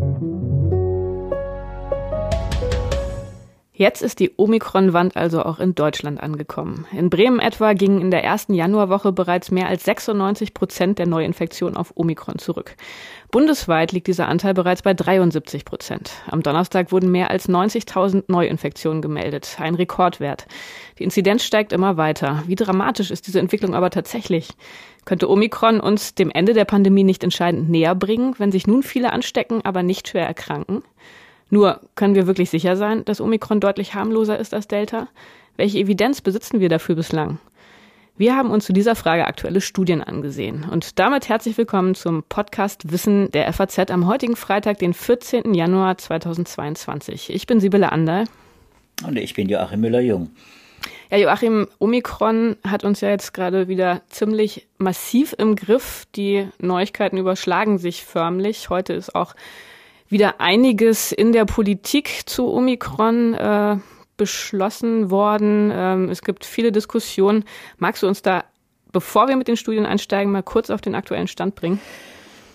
thank you. Jetzt ist die Omikron-Wand also auch in Deutschland angekommen. In Bremen etwa gingen in der ersten Januarwoche bereits mehr als 96 Prozent der Neuinfektionen auf Omikron zurück. Bundesweit liegt dieser Anteil bereits bei 73 Prozent. Am Donnerstag wurden mehr als 90.000 Neuinfektionen gemeldet, ein Rekordwert. Die Inzidenz steigt immer weiter. Wie dramatisch ist diese Entwicklung aber tatsächlich? Könnte Omikron uns dem Ende der Pandemie nicht entscheidend näher bringen, wenn sich nun viele anstecken, aber nicht schwer erkranken? Nur können wir wirklich sicher sein, dass Omikron deutlich harmloser ist als Delta? Welche Evidenz besitzen wir dafür bislang? Wir haben uns zu dieser Frage aktuelle Studien angesehen. Und damit herzlich willkommen zum Podcast Wissen der FAZ am heutigen Freitag, den 14. Januar 2022. Ich bin Sibylle Anderl. Und ich bin Joachim Müller-Jung. Ja, Joachim, Omikron hat uns ja jetzt gerade wieder ziemlich massiv im Griff. Die Neuigkeiten überschlagen sich förmlich. Heute ist auch wieder einiges in der Politik zu Omikron äh, beschlossen worden. Ähm, es gibt viele Diskussionen. Magst du uns da, bevor wir mit den Studien einsteigen, mal kurz auf den aktuellen Stand bringen?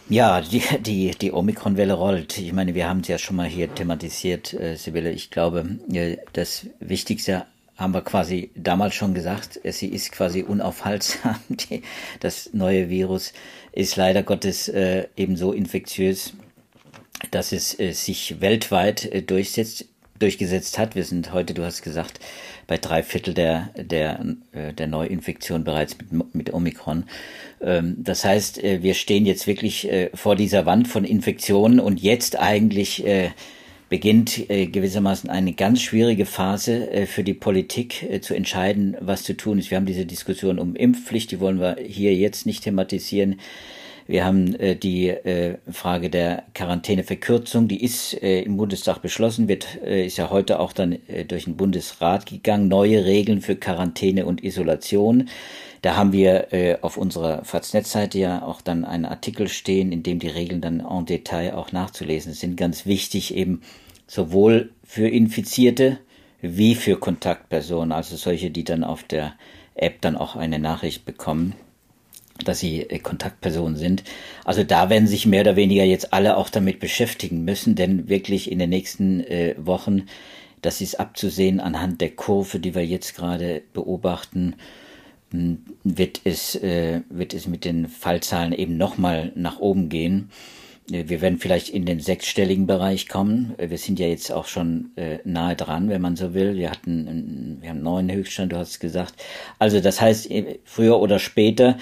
Ja, die, die, die Omikron-Welle rollt. Ich meine, wir haben es ja schon mal hier thematisiert, äh, Sibylle. Ich glaube, äh, das Wichtigste haben wir quasi damals schon gesagt, sie ist quasi unaufhaltsam. Die, das neue Virus ist leider Gottes äh, ebenso infektiös dass es äh, sich weltweit äh, durchsetzt, durchgesetzt hat. Wir sind heute, du hast gesagt, bei drei Viertel der, der, äh, der Neuinfektion bereits mit, mit Omikron. Ähm, das heißt, wir stehen jetzt wirklich vor dieser Wand von Infektionen und jetzt eigentlich beginnt gewissermaßen eine ganz schwierige Phase für die Politik zu entscheiden, was zu tun ist. Wir haben diese Diskussion um Impfpflicht, die wollen wir hier jetzt nicht thematisieren. Wir haben äh, die äh, Frage der Quarantäneverkürzung, die ist äh, im Bundestag beschlossen, wird, äh, ist ja heute auch dann äh, durch den Bundesrat gegangen. Neue Regeln für Quarantäne und Isolation. Da haben wir äh, auf unserer Faz-Netz-Seite ja auch dann einen Artikel stehen, in dem die Regeln dann en Detail auch nachzulesen sind. Ganz wichtig eben sowohl für Infizierte wie für Kontaktpersonen, also solche, die dann auf der App dann auch eine Nachricht bekommen dass sie äh, Kontaktpersonen sind. Also da werden sich mehr oder weniger jetzt alle auch damit beschäftigen müssen, denn wirklich in den nächsten äh, Wochen, das ist abzusehen anhand der Kurve, die wir jetzt gerade beobachten, hm, wird es, äh, wird es mit den Fallzahlen eben nochmal nach oben gehen. Äh, wir werden vielleicht in den sechsstelligen Bereich kommen. Äh, wir sind ja jetzt auch schon äh, nahe dran, wenn man so will. Wir hatten, wir haben neun Höchststand, du hast gesagt. Also das heißt, früher oder später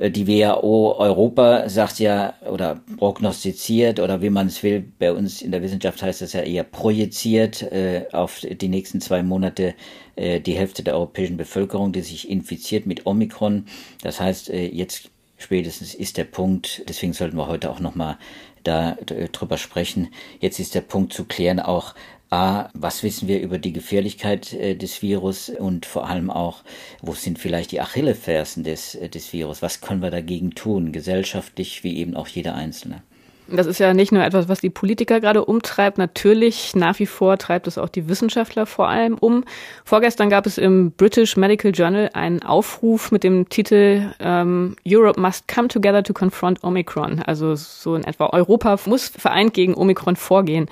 die WHO Europa sagt ja oder prognostiziert oder wie man es will, bei uns in der Wissenschaft heißt das ja eher projiziert äh, auf die nächsten zwei Monate äh, die Hälfte der europäischen Bevölkerung, die sich infiziert mit Omikron. Das heißt, äh, jetzt spätestens ist der Punkt, deswegen sollten wir heute auch nochmal da drüber sprechen. Jetzt ist der Punkt zu klären auch, A, was wissen wir über die Gefährlichkeit äh, des Virus und vor allem auch, wo sind vielleicht die Achillefersen des, äh, des Virus? Was können wir dagegen tun, gesellschaftlich wie eben auch jeder Einzelne? Das ist ja nicht nur etwas, was die Politiker gerade umtreibt. Natürlich, nach wie vor treibt es auch die Wissenschaftler vor allem um. Vorgestern gab es im British Medical Journal einen Aufruf mit dem Titel ähm, Europe must come together to confront Omicron. Also so in etwa Europa muss vereint gegen Omikron vorgehen.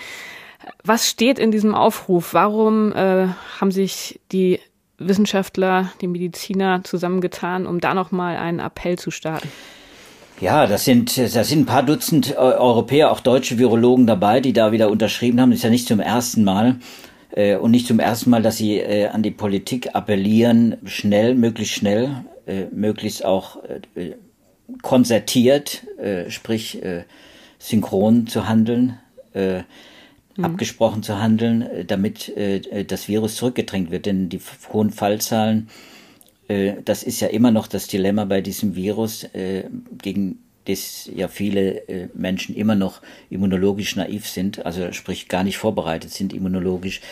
Was steht in diesem Aufruf? Warum äh, haben sich die Wissenschaftler, die Mediziner zusammengetan, um da nochmal einen Appell zu starten? Ja, das sind, das sind ein paar Dutzend äh, Europäer, auch deutsche Virologen dabei, die da wieder unterschrieben haben. Das ist ja nicht zum ersten Mal äh, und nicht zum ersten Mal, dass sie äh, an die Politik appellieren, schnell, möglichst schnell, möglichst auch konzertiert, sprich synchron zu handeln. Äh, mhm. abgesprochen zu handeln, äh, damit äh, das Virus zurückgedrängt wird. Denn die hohen Fallzahlen, äh, das ist ja immer noch das Dilemma bei diesem Virus, äh, gegen das ja viele äh, Menschen immer noch immunologisch naiv sind, also sprich gar nicht vorbereitet sind immunologisch.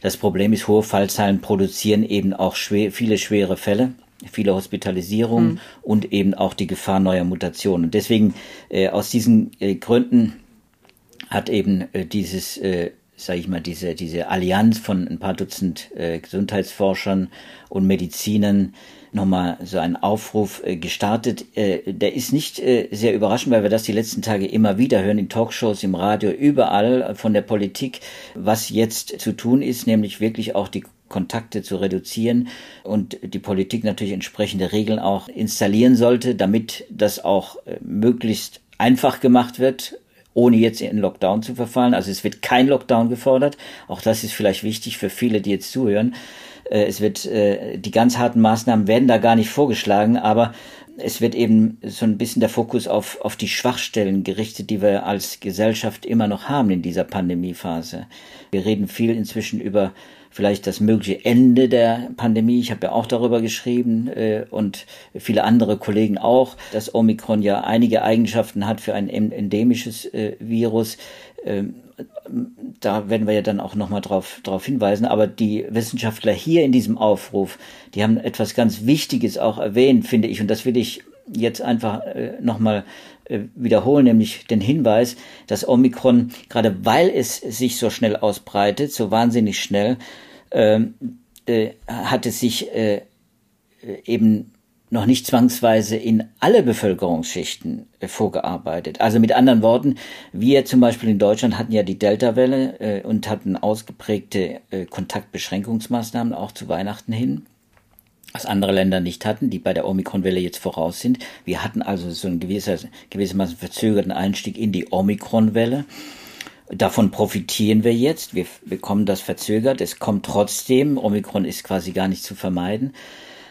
Das Problem ist, hohe Fallzahlen produzieren eben auch schwer, viele schwere Fälle viele Hospitalisierungen mhm. und eben auch die Gefahr neuer Mutationen. Und deswegen äh, aus diesen äh, Gründen hat eben äh, dieses äh, sage ich mal, diese, diese Allianz von ein paar Dutzend äh, Gesundheitsforschern und Medizinern nochmal so einen Aufruf äh, gestartet. Äh, der ist nicht äh, sehr überraschend, weil wir das die letzten Tage immer wieder hören, in Talkshows, im Radio, überall von der Politik, was jetzt zu tun ist, nämlich wirklich auch die Kontakte zu reduzieren und die Politik natürlich entsprechende Regeln auch installieren sollte, damit das auch möglichst einfach gemacht wird, ohne jetzt in Lockdown zu verfallen. Also es wird kein Lockdown gefordert. Auch das ist vielleicht wichtig für viele, die jetzt zuhören. Äh, es wird, äh, die ganz harten Maßnahmen werden da gar nicht vorgeschlagen, aber es wird eben so ein bisschen der Fokus auf, auf die Schwachstellen gerichtet, die wir als Gesellschaft immer noch haben in dieser Pandemiephase. Wir reden viel inzwischen über vielleicht das mögliche Ende der Pandemie. Ich habe ja auch darüber geschrieben äh, und viele andere Kollegen auch, dass Omikron ja einige Eigenschaften hat für ein endemisches äh, Virus. Ähm, da werden wir ja dann auch nochmal drauf, drauf hinweisen. Aber die Wissenschaftler hier in diesem Aufruf, die haben etwas ganz Wichtiges auch erwähnt, finde ich. Und das will ich jetzt einfach äh, nochmal äh, wiederholen, nämlich den Hinweis, dass Omikron, gerade weil es sich so schnell ausbreitet, so wahnsinnig schnell, ähm, äh, hat es sich äh, eben noch nicht zwangsweise in alle Bevölkerungsschichten vorgearbeitet. Also mit anderen Worten, wir zum Beispiel in Deutschland hatten ja die Delta-Welle äh, und hatten ausgeprägte äh, Kontaktbeschränkungsmaßnahmen auch zu Weihnachten hin, was andere Länder nicht hatten, die bei der Omikron-Welle jetzt voraus sind. Wir hatten also so einen gewisser, gewissermaßen verzögerten Einstieg in die Omikron-Welle. Davon profitieren wir jetzt. Wir bekommen das verzögert. Es kommt trotzdem. Omikron ist quasi gar nicht zu vermeiden.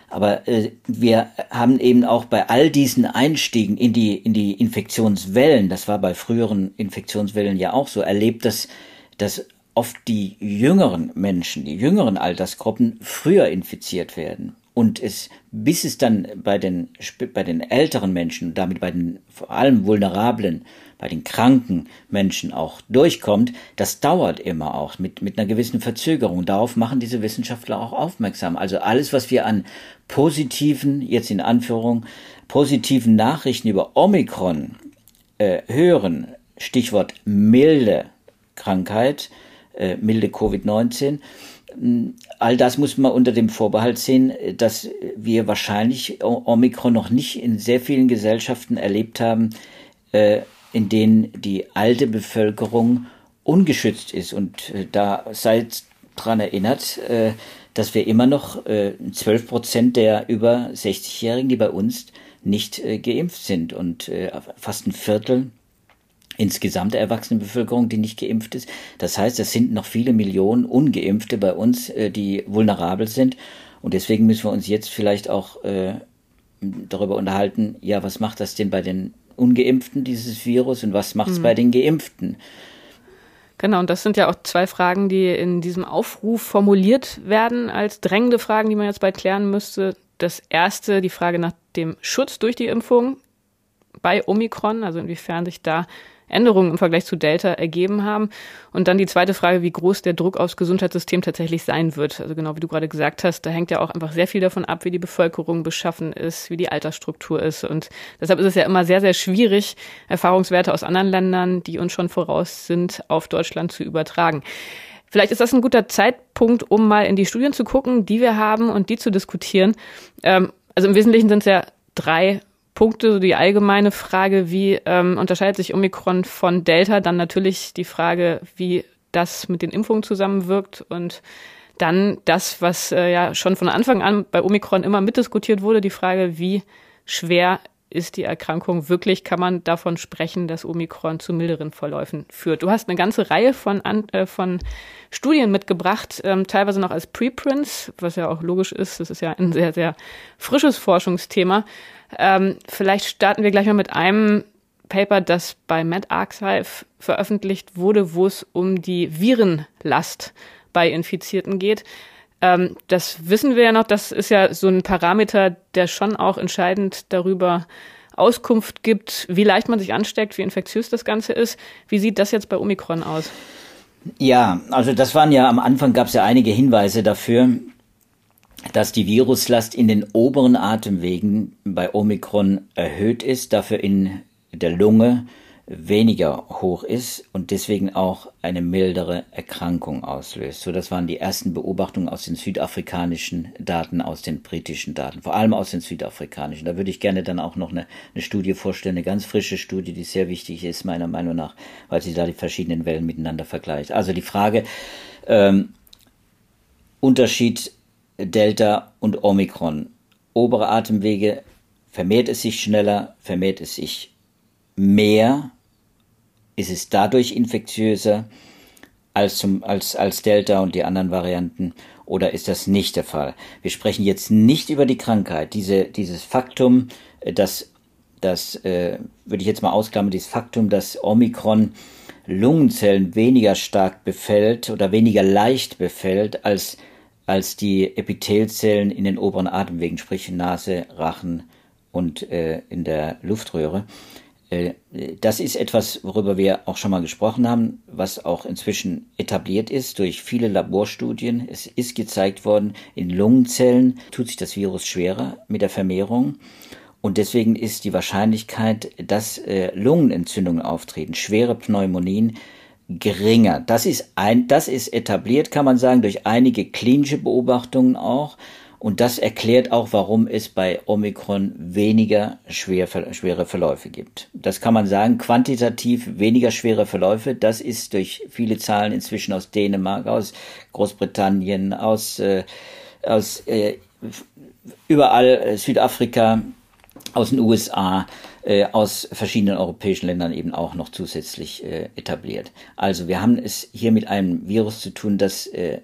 Aber äh, wir haben eben auch bei all diesen Einstiegen in die, in die Infektionswellen, das war bei früheren Infektionswellen ja auch so, erlebt, dass, dass oft die jüngeren Menschen, die jüngeren Altersgruppen früher infiziert werden. Und es, bis es dann bei den, bei den älteren Menschen, damit bei den vor allem vulnerablen bei den kranken Menschen auch durchkommt, das dauert immer auch mit, mit einer gewissen Verzögerung. Darauf machen diese Wissenschaftler auch aufmerksam. Also alles, was wir an positiven, jetzt in Anführung, positiven Nachrichten über Omikron äh, hören, Stichwort milde Krankheit, äh, milde Covid-19, All das muss man unter dem Vorbehalt sehen, dass wir wahrscheinlich Omikron noch nicht in sehr vielen Gesellschaften erlebt haben, äh, in denen die alte Bevölkerung ungeschützt ist. Und äh, da seid dran erinnert, äh, dass wir immer noch äh, 12 Prozent der über 60-Jährigen, die bei uns nicht geimpft sind und fast ein Viertel insgesamt der Erwachsenenbevölkerung, die nicht geimpft ist. Das heißt, es sind noch viele Millionen Ungeimpfte bei uns, äh, die vulnerabel sind. Und deswegen müssen wir uns jetzt vielleicht auch äh, darüber unterhalten, ja, was macht das denn bei den Ungeimpften, dieses Virus, und was macht es mhm. bei den Geimpften? Genau, und das sind ja auch zwei Fragen, die in diesem Aufruf formuliert werden als drängende Fragen, die man jetzt bald klären müsste. Das erste, die Frage nach dem Schutz durch die Impfung bei Omikron, also inwiefern sich da Änderungen im Vergleich zu Delta ergeben haben. Und dann die zweite Frage, wie groß der Druck aufs Gesundheitssystem tatsächlich sein wird. Also genau wie du gerade gesagt hast, da hängt ja auch einfach sehr viel davon ab, wie die Bevölkerung beschaffen ist, wie die Altersstruktur ist. Und deshalb ist es ja immer sehr, sehr schwierig, Erfahrungswerte aus anderen Ländern, die uns schon voraus sind, auf Deutschland zu übertragen. Vielleicht ist das ein guter Zeitpunkt, um mal in die Studien zu gucken, die wir haben und die zu diskutieren. Ähm, also im Wesentlichen sind es ja drei Punkte, so die allgemeine Frage, wie ähm, unterscheidet sich Omikron von Delta, dann natürlich die Frage, wie das mit den Impfungen zusammenwirkt und dann das, was äh, ja schon von Anfang an bei Omikron immer mitdiskutiert wurde, die Frage, wie schwer ist die Erkrankung wirklich, kann man davon sprechen, dass Omikron zu milderen Verläufen führt. Du hast eine ganze Reihe von, äh, von Studien mitgebracht, ähm, teilweise noch als Preprints, was ja auch logisch ist. Das ist ja ein sehr, sehr frisches Forschungsthema. Ähm, vielleicht starten wir gleich mal mit einem Paper, das bei medArchive veröffentlicht wurde, wo es um die Virenlast bei Infizierten geht. Ähm, das wissen wir ja noch, das ist ja so ein Parameter, der schon auch entscheidend darüber Auskunft gibt, wie leicht man sich ansteckt, wie infektiös das Ganze ist. Wie sieht das jetzt bei Omikron aus? Ja, also das waren ja am Anfang gab es ja einige Hinweise dafür, dass die Viruslast in den oberen Atemwegen bei Omikron erhöht ist, dafür in der Lunge weniger hoch ist und deswegen auch eine mildere Erkrankung auslöst. So, das waren die ersten Beobachtungen aus den südafrikanischen Daten, aus den britischen Daten, vor allem aus den südafrikanischen. Da würde ich gerne dann auch noch eine, eine Studie vorstellen, eine ganz frische Studie, die sehr wichtig ist, meiner Meinung nach, weil sie da die verschiedenen Wellen miteinander vergleicht. Also die Frage, ähm, Unterschied Delta und Omikron. Obere Atemwege vermehrt es sich schneller, vermehrt es sich mehr ist es dadurch infektiöser als, zum, als, als Delta und die anderen Varianten oder ist das nicht der Fall? Wir sprechen jetzt nicht über die Krankheit. Diese, dieses Faktum, äh, dass das äh, würde ich jetzt mal ausklammern, dieses Faktum, dass Omikron Lungenzellen weniger stark befällt oder weniger leicht befällt als, als die Epithelzellen in den oberen Atemwegen, sprich Nase, Rachen und äh, in der Luftröhre. Äh, das ist etwas, worüber wir auch schon mal gesprochen haben, was auch inzwischen etabliert ist durch viele Laborstudien. Es ist gezeigt worden, in Lungenzellen tut sich das Virus schwerer mit der Vermehrung. Und deswegen ist die Wahrscheinlichkeit, dass äh, Lungenentzündungen auftreten, schwere Pneumonien, geringer. Das ist ein, das ist etabliert, kann man sagen, durch einige klinische Beobachtungen auch. Und das erklärt auch, warum es bei Omikron weniger schwer, schwere Verläufe gibt. Das kann man sagen, quantitativ weniger schwere Verläufe. Das ist durch viele Zahlen inzwischen aus Dänemark, aus Großbritannien, aus, äh, aus äh, überall äh, Südafrika, aus den USA, äh, aus verschiedenen europäischen Ländern eben auch noch zusätzlich äh, etabliert. Also wir haben es hier mit einem Virus zu tun, das äh,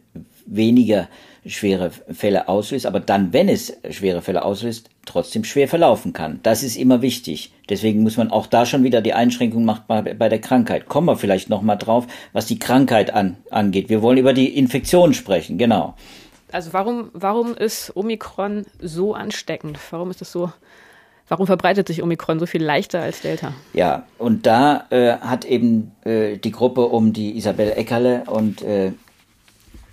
weniger schwere Fälle auslöst, aber dann, wenn es schwere Fälle auslöst, trotzdem schwer verlaufen kann. Das ist immer wichtig. Deswegen muss man auch da schon wieder die Einschränkung machen bei, der Krankheit. Kommen wir vielleicht nochmal drauf, was die Krankheit an, angeht. Wir wollen über die Infektion sprechen, genau. Also warum, warum ist Omikron so ansteckend? Warum ist es so Warum verbreitet sich Omikron so viel leichter als Delta? Ja, und da äh, hat eben äh, die Gruppe um die Isabel Eckerle und, äh,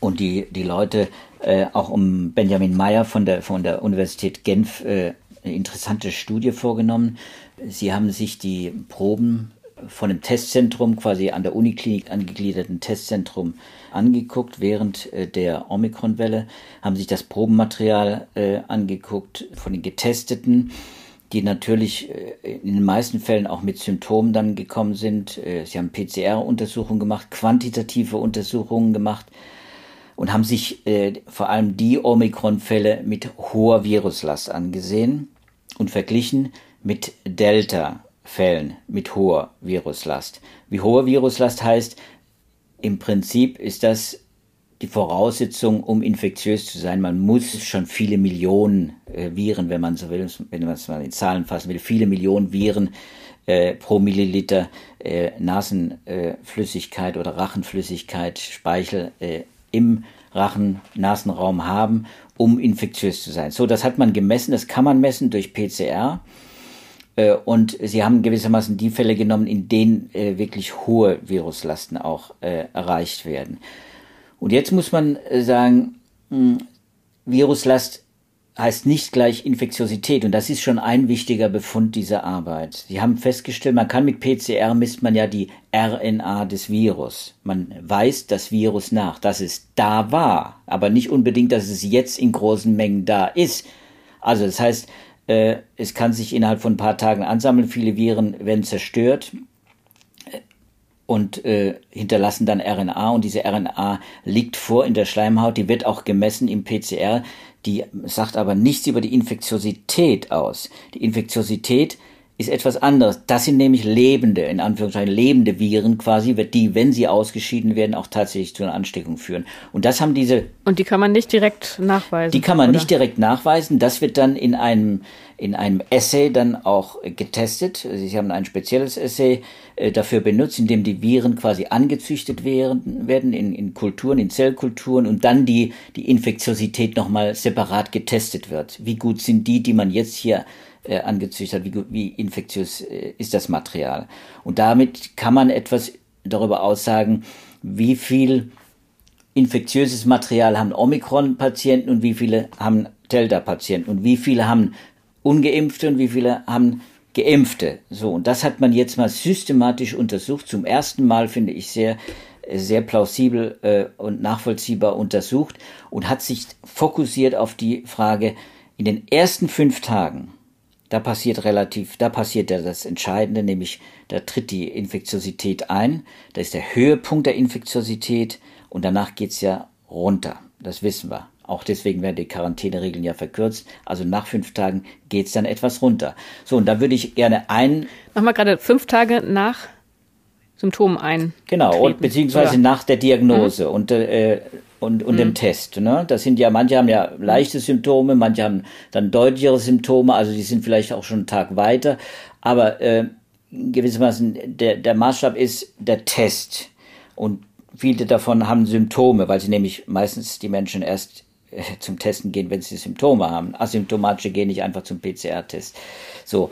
und die, die Leute äh, auch um Benjamin Meyer von der, von der Universität Genf äh, eine interessante Studie vorgenommen. Sie haben sich die Proben von dem Testzentrum, quasi an der Uniklinik angegliederten Testzentrum angeguckt während äh, der Omikron-Welle, haben sich das Probenmaterial äh, angeguckt von den Getesteten, die natürlich äh, in den meisten Fällen auch mit Symptomen dann gekommen sind. Äh, sie haben PCR-Untersuchungen gemacht, quantitative Untersuchungen gemacht und haben sich äh, vor allem die Omikron-Fälle mit hoher Viruslast angesehen und verglichen mit Delta-Fällen mit hoher Viruslast. Wie hohe Viruslast heißt, im Prinzip ist das die Voraussetzung, um infektiös zu sein. Man muss schon viele Millionen äh, Viren, wenn man so will, wenn man es mal in Zahlen fassen will, viele Millionen Viren äh, pro Milliliter äh, Nasenflüssigkeit oder Rachenflüssigkeit, Speichel äh, im Rachen-Nasenraum haben, um infektiös zu sein. So, das hat man gemessen, das kann man messen durch PCR. Äh, und sie haben gewissermaßen die Fälle genommen, in denen äh, wirklich hohe Viruslasten auch äh, erreicht werden. Und jetzt muss man sagen, hm, Viruslast heißt nicht gleich Infektiosität. Und das ist schon ein wichtiger Befund dieser Arbeit. Sie haben festgestellt, man kann mit PCR misst man ja die RNA des Virus. Man weist das Virus nach, dass es da war, aber nicht unbedingt, dass es jetzt in großen Mengen da ist. Also das heißt, äh, es kann sich innerhalb von ein paar Tagen ansammeln, viele Viren werden zerstört und äh, hinterlassen dann RNA und diese RNA liegt vor in der Schleimhaut, die wird auch gemessen im PCR, die sagt aber nichts über die Infektiosität aus. Die Infektiosität ist etwas anderes. Das sind nämlich lebende, in Anführungszeichen lebende Viren quasi, die, wenn sie ausgeschieden werden, auch tatsächlich zu einer Ansteckung führen. Und das haben diese. Und die kann man nicht direkt nachweisen. Die kann man oder? nicht direkt nachweisen. Das wird dann in einem, in einem Essay dann auch getestet. Sie haben ein spezielles Essay äh, dafür benutzt, in dem die Viren quasi angezüchtet werden, in, in Kulturen, in Zellkulturen und dann die, die Infektiosität nochmal separat getestet wird. Wie gut sind die, die man jetzt hier äh, angezüchtet hat, wie, wie infektiös äh, ist das Material. Und damit kann man etwas darüber aussagen, wie viel infektiöses Material haben Omikron-Patienten und wie viele haben Delta-Patienten und wie viele haben ungeimpfte und wie viele haben Geimpfte. So, und das hat man jetzt mal systematisch untersucht. Zum ersten Mal finde ich sehr, sehr plausibel äh, und nachvollziehbar untersucht und hat sich fokussiert auf die Frage, in den ersten fünf Tagen, da passiert relativ, da passiert ja das Entscheidende, nämlich da tritt die Infektiosität ein, da ist der Höhepunkt der Infektiosität und danach geht's ja runter. Das wissen wir. Auch deswegen werden die Quarantäneregeln ja verkürzt. Also nach fünf Tagen geht's dann etwas runter. So, und da würde ich gerne ein. Nochmal gerade fünf Tage nach Symptomen ein. Genau, und, beziehungsweise Oder? nach der Diagnose mhm. und, äh, und, und mhm. dem Test. Ne? Das sind ja, manche haben ja leichte Symptome, manche haben dann deutlichere Symptome, also die sind vielleicht auch schon einen Tag weiter. Aber äh, gewissermaßen der, der Maßstab ist der Test. Und viele davon haben Symptome, weil sie nämlich meistens die Menschen erst zum Testen gehen, wenn sie Symptome haben. Asymptomatische gehen nicht einfach zum PCR-Test. So.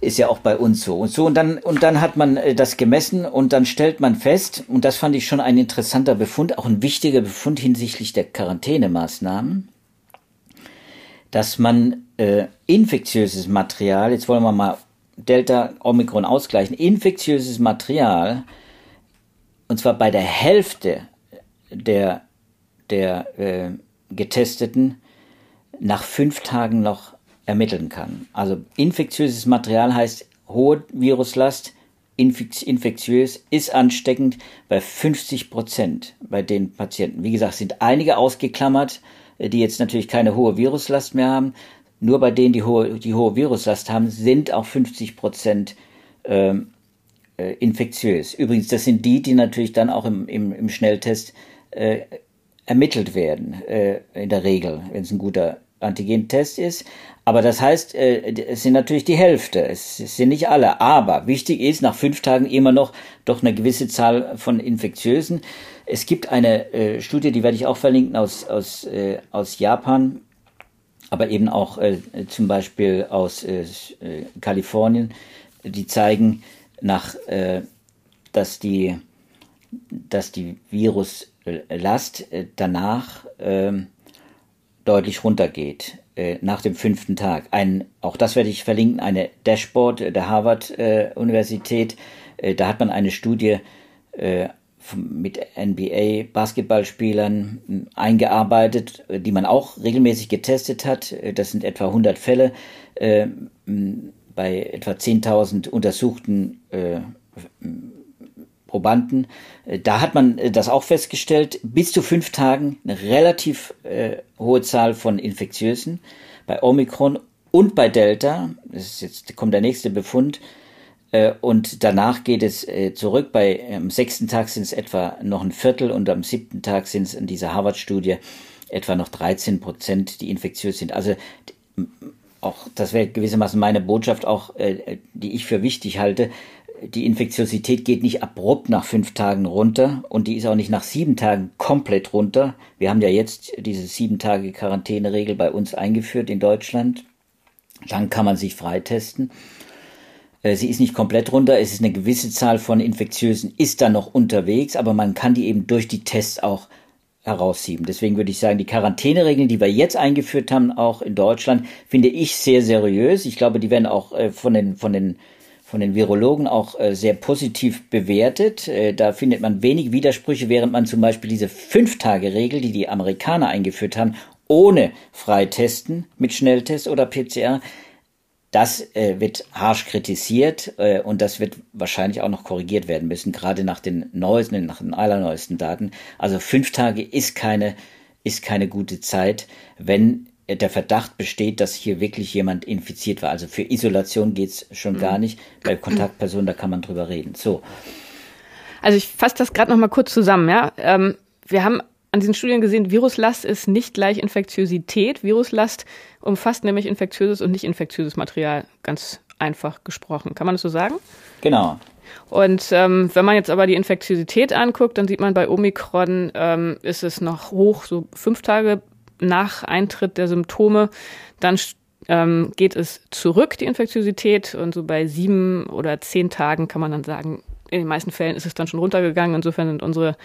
Ist ja auch bei uns so. Und so, und dann, und dann hat man äh, das gemessen und dann stellt man fest, und das fand ich schon ein interessanter Befund, auch ein wichtiger Befund hinsichtlich der Quarantänemaßnahmen, dass man äh, infektiöses Material, jetzt wollen wir mal Delta Omikron ausgleichen, infektiöses Material, und zwar bei der Hälfte der, der äh, Getesteten nach fünf Tagen noch ermitteln kann. Also infektiöses Material heißt hohe Viruslast, infektiös, ist ansteckend bei 50 Prozent bei den Patienten. Wie gesagt, sind einige ausgeklammert, äh, die jetzt natürlich keine hohe Viruslast mehr haben. Nur bei denen, die hohe, die hohe Viruslast haben, sind auch 50 Prozent ähm, äh, infektiös. Übrigens, das sind die, die natürlich dann auch im, im, im Schnelltest äh, ermittelt werden, äh, in der Regel, wenn es ein guter Antigentest ist. Aber das heißt, äh, es sind natürlich die Hälfte. Es, es sind nicht alle. Aber wichtig ist, nach fünf Tagen immer noch doch eine gewisse Zahl von Infektiösen. Es gibt eine äh, Studie, die werde ich auch verlinken aus, aus, äh, aus Japan, aber eben auch äh, zum Beispiel aus äh, äh Kalifornien, die zeigen, nach, äh, dass die, dass die Viruslast äh, danach äh, deutlich runtergeht äh, nach dem fünften Tag. Ein, auch das werde ich verlinken, eine Dashboard der Harvard äh, Universität. Da hat man eine Studie mit NBA Basketballspielern hm, eingearbeitet, die man auch regelmäßig getestet hat. Das sind etwa 100 Fälle bei etwa 10.000 untersuchten Probanden. Äh, da hat man äh, das auch festgestellt, bis zu fünf Tagen eine relativ äh, hohe Zahl von Infektiösen bei Omikron und bei Delta. Jetzt kommt der nächste Befund. Äh, und danach geht es zurück. Bei am sechsten Tag sind es etwa noch ein Viertel und am siebten Tag sind es in dieser Harvard-Studie etwa noch 13 Prozent, die infektiös sind. Also auch, das wäre gewissermaßen meine Botschaft auch, die ich für wichtig halte die Infektiosität geht nicht abrupt nach fünf Tagen runter und die ist auch nicht nach sieben Tagen komplett runter. Wir haben ja jetzt diese sieben Tage Quarantäneregel bei uns eingeführt in Deutschland. Dann kann man sich freitesten. Äh, sie ist nicht komplett runter, es ist eine gewisse Zahl von Infektiösen, ist da noch unterwegs, aber man kann die eben durch die Tests auch heraussieben. Deswegen würde ich sagen, die Quarantäneregeln, die wir jetzt eingeführt haben, auch in Deutschland, finde ich sehr seriös. Ich glaube, die werden auch äh, von den, von den von den Virologen auch äh, sehr positiv bewertet. Äh, da findet man wenig Widersprüche, während man zum Beispiel diese Fünf-Tage-Regel, die die Amerikaner eingeführt haben, ohne Freitesten mit Schnelltest oder PCR, das äh, wird harsch kritisiert äh, und das wird wahrscheinlich auch noch korrigiert werden müssen, gerade nach den neuesten, nach den allerneuesten Daten. Also fünf Tage ist keine, ist keine gute Zeit, wenn der Verdacht besteht, dass hier wirklich jemand infiziert war. Also für Isolation geht's schon mhm. gar nicht. Bei Kontaktpersonen, da kann man drüber reden. So. Also ich fasse das gerade noch mal kurz zusammen. Ja, ähm, wir haben an diesen Studien gesehen, Viruslast ist nicht gleich Infektiosität. Viruslast umfasst nämlich infektiöses und nicht infektiöses Material. Ganz einfach gesprochen. Kann man das so sagen? Genau. Und ähm, wenn man jetzt aber die Infektiosität anguckt, dann sieht man bei Omikron ähm, ist es noch hoch, so fünf Tage nach Eintritt der Symptome, dann ähm, geht es zurück, die Infektiosität. Und so bei sieben oder zehn Tagen kann man dann sagen, in den meisten Fällen ist es dann schon runtergegangen. Insofern sind unsere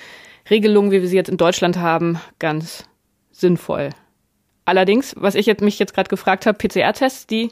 Regelungen, wie wir sie jetzt in Deutschland haben, ganz sinnvoll. Allerdings, was ich jetzt, mich jetzt gerade gefragt habe, PCR-Tests, die,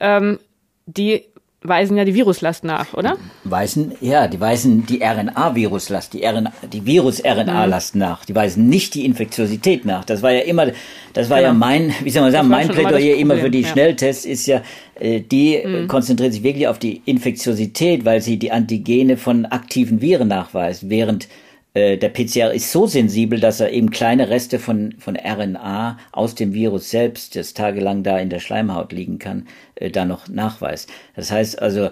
ähm, die weisen ja die Viruslast nach, oder? Weisen, ja, die weisen die RNA-Viruslast, die, RNA, die Virus-RNA-Last mhm. nach. Die weisen nicht die Infektiosität nach. Das war ja immer, das war genau. ja mein, wie soll man sagen, mein Plädoyer immer, immer für die ja. Schnelltests ist ja, äh, die mhm. konzentriert sich wirklich auf die Infektiosität, weil sie die Antigene von aktiven Viren nachweisen, während äh, der PCR ist so sensibel, dass er eben kleine Reste von, von RNA aus dem Virus selbst, das tagelang da in der Schleimhaut liegen kann, äh, da noch nachweist. Das heißt also,